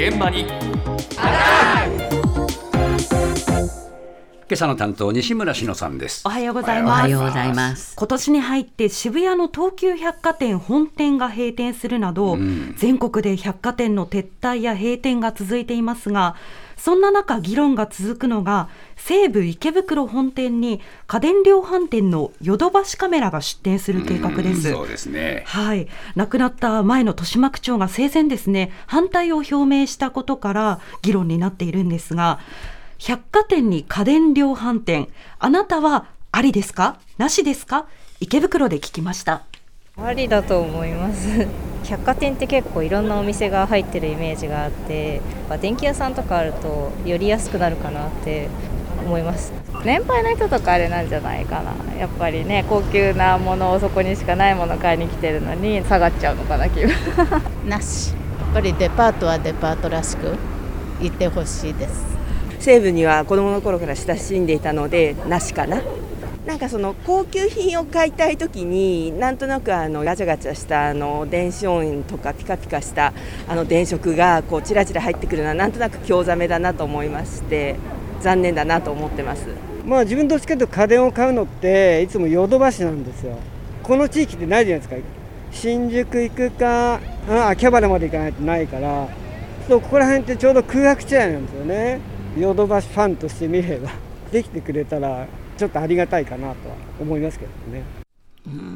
現場に。今朝の担当西村篠さんです。おはようございます。おはようございます。今年に入って渋谷の東急百貨店本店が閉店するなど、ん。全国で百貨店の撤退や閉店が続いていますがそんな中議論が続くのが西武池袋本店に家電量販店のヨドバシカメラが出店する計画です。そうですね。はい、亡くなった前の豊島区長が生前ですね反対を表明したことから議論になっているんですが百貨店に家電量販店。あなたはありですか？なしですか？池袋で聞きました。ありだと思います。百貨店って結構いろんなお店が入ってるイメージがあってまあ電気屋さんとかあるとより安くなるかなって思います。年配の人とかあれなんじゃないかな。やっぱりね高級なものをそこにしかないものを買いに来てるのに下がっちゃうのかな気分。なし。やっぱりデパートはデパートらしくいてほしいです西武には子供の頃から親しんでいたのでなしかな？なんかその高級品を買いたい時になんとなくあのガチャガチャしたあの電子音とかピカピカしたあの電飾がこうチラチラ入ってくるのはなんとなく興ざめだなと思いまして残念だなと思ってます。まあ自分どっちかというと家電を買うのっていつもヨドバシなんですよ。この地域ってないじゃないですか。新宿行くか秋葉原まで行かないとないからそうここら辺ってちょうど空白地帯なんですよね。ヨドバシファンとしてみれば できてくれたらちょっとありがたいかなとは思いますけどね。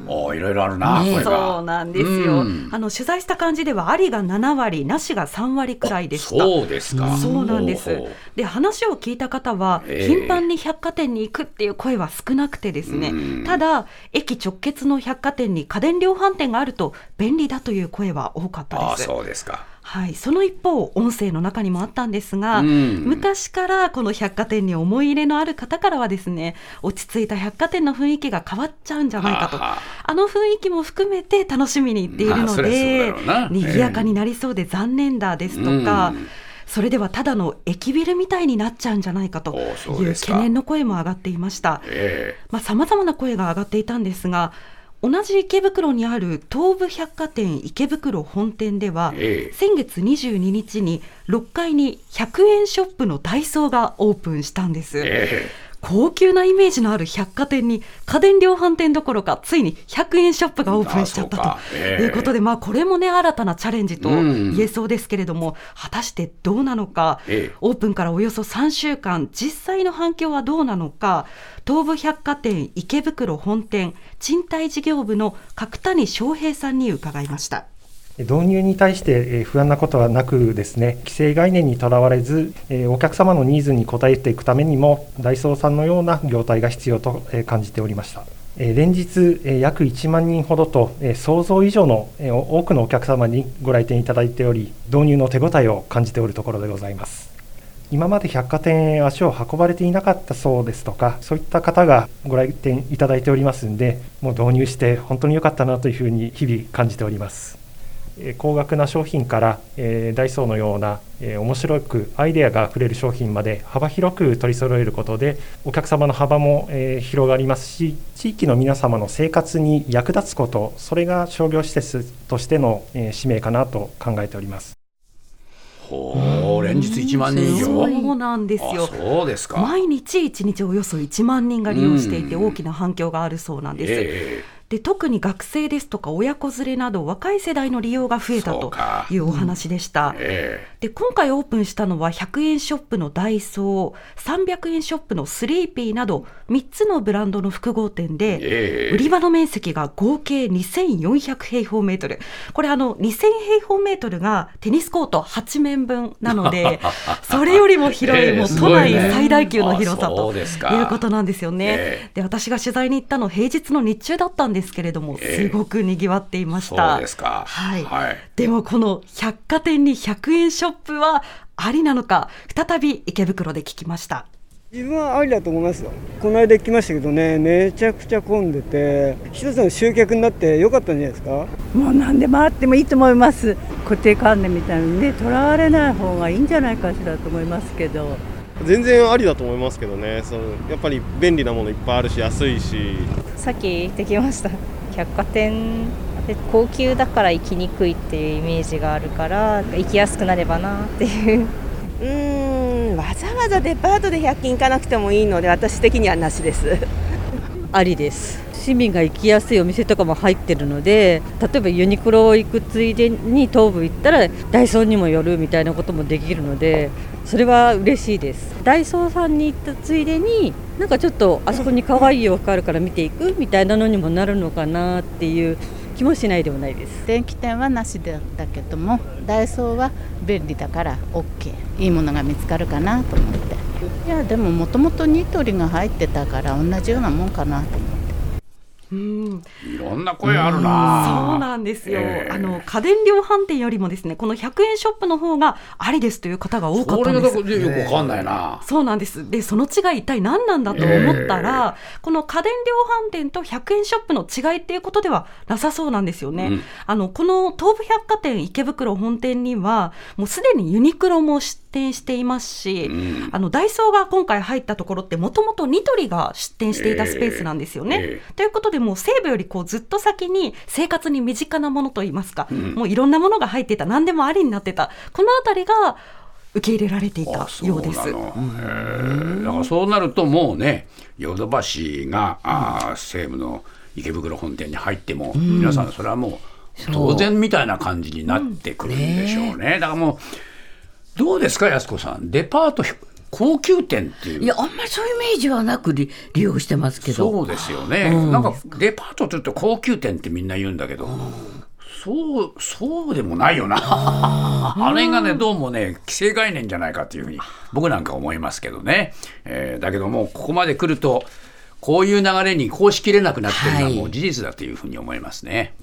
おーいろいろあるな、ねこれが。そうなんですよ、うん。あの取材した感じではありが7割なしが3割くらいでした。そうですか。そうなんです。で話を聞いた方は、ええ。頻繁に百貨店に行くっていう声は少なくてですね、うん。ただ駅直結の百貨店に家電量販店があると便利だという声は多かったです。そうですかはい、その一方音声の中にもあったんですが、うん。昔からこの百貨店に思い入れのある方からはですね落ち着いた百貨店の雰囲気が変わっちゃうんじゃないかと。はあの雰囲気も含めて楽しみに行っているまあのでろうな。賑やかになりそうで残念だですとか、うん。それではただの駅ビルみたいになっちゃうんじゃないかという懸念の声も上がっていました。え。まあ、様々な声が上がっていたんですが、同じ池袋にある東武百貨店池袋本店では、ええ先月22日に6階に100円ショップのダイソーがオープンしたんです。ええ高級なイメージのある百貨店に家電量販店どころかついに100円ショップがオープンしちゃったとええ。いうことで、まあ、これもね新たなチャレンジとうん言えそうですけれども、果たしてどうなのか、ええ。オープンからおよそ3週間実際の反響はどうなのか東武百貨店池袋本店賃貸事業部の角谷翔平さんに伺いました。導入に対して不安なことはなくですね規制概念にとらわれずお客様のニーズに応えていくためにもダイソーさんのような業態が必要と感じておりました連日約1万人ほどと想像以上の多くのお客様にご来店いただいており導入の手応えを感じておるところでございます今まで百貨店へ足を運ばれていなかったそうですとか、そういった方がご来店いただいておりますんで、もう導入して本当に良かったなというふうに日々感じております。えー高額な商品から、えーダイソーのような、えー面白くアイデアがあふれる商品まで幅広く取り揃えることでお客様の幅も、えー広がりますし地域の皆様の生活に役立つことそれが商業施設としての、えー使命かなと考えております。ほう連日1万人以上？そうなんですよ。あそうですか。毎日1日およそ1万人が利用していてうん。大きな反響があるそうなんです。えで特に学生ですとか親子連れなど若い世代の利用が増えたとか。いうお話でした。ええで今回オープンしたのは100円ショップのダイソー300円ショップのスリーピーなど3つのブランドの複合店で、ええ。売り場の面積が合計2400平方メートル。これあの2000平方メートルがテニスコート8面分なので それよりも広い、ええ。もう都内最大級の広さということなんですよね。ええ。で私が取材に行ったの平日の日中だったんですけれども、ええ。すごくにぎわっていましそた。うですか。はい。はい。でもこの百貨店に100円ショップはありなのか再び池袋で聞きました。自分はありだと思いますよ。この間行きましたけどねめちゃくちゃ混んでて一つの集客になってよかったんじゃないですか？もう何でもあってもいいと思います。固定観念みたいにねとらわれない方がいいんじゃないかしらと思いますけど。全然ありだと思いますけどね。そのやっぱり便利なものいっぱいあるし安いし。さっき行ってきました。百貨店で高級だから行きにくいっていうイメージがあるから行きやすくなればなっていう。うーんわざわざデパートで100均行かなくてもいいので私的にはなしです。ありです。市民が行きやすいお店とかも入ってるので例えばユニクロ行くついでに東武行ったらダイソーにも寄るみたいなこともできるのでそれは嬉しいです。ダイソーさんに行ったついでになんかちょっとあそこに可愛い洋服あるから見ていくみたいなのにもなるのかなっていう気もしないでもないです。電気店はなしだったけどもダイソーは便利だから OK いいものが見つかるかなと思って。いやでももともとニトリが入ってたから同じようなもんかなと思って。うんいろんな声あるな。そうなんですよ、ええあの家電量販店よりもですねこの100円ショップの方がありですという方が多かっこれがたんです。よくわかんないな。そうなんです。で、その違い一体何なんだと思ったら、この家電量販店と100円ショップの違いっていうことではなさそうなんですよね。うんあの、この東武百貨店池袋本店には、もうすでにユニクロも出店していますし、うんあの、ダイソーが今回入ったところって、もともとニトリが出店していたスペースなんですよね。ええということで、もう西武よりこうずっと先に生活に身近なものといいますか、ん。もういろんなものが入っていた、何でもありになってた、このあたりが受け入れられていたようです。だからそうなるともうねヨドバシが、あー西武の池袋本店に入っても、皆さんそれはもう当然みたいな感じになってくるんでしょうね。だからもうどうですか安子さん？デパート高級店っていう。いやあんまりそういうイメージはなく利利用してますけど。そうですよね、なんかデパートというと高級店ってみんな言うんだけど、そうそうでもないよな。あれがねどうもね既成概念じゃないかというふうに僕なんか思いますけどね、えーだけどもここまで来るとこういう流れにこうしきれなくなってるのははいもう事実だというふうに思いますね。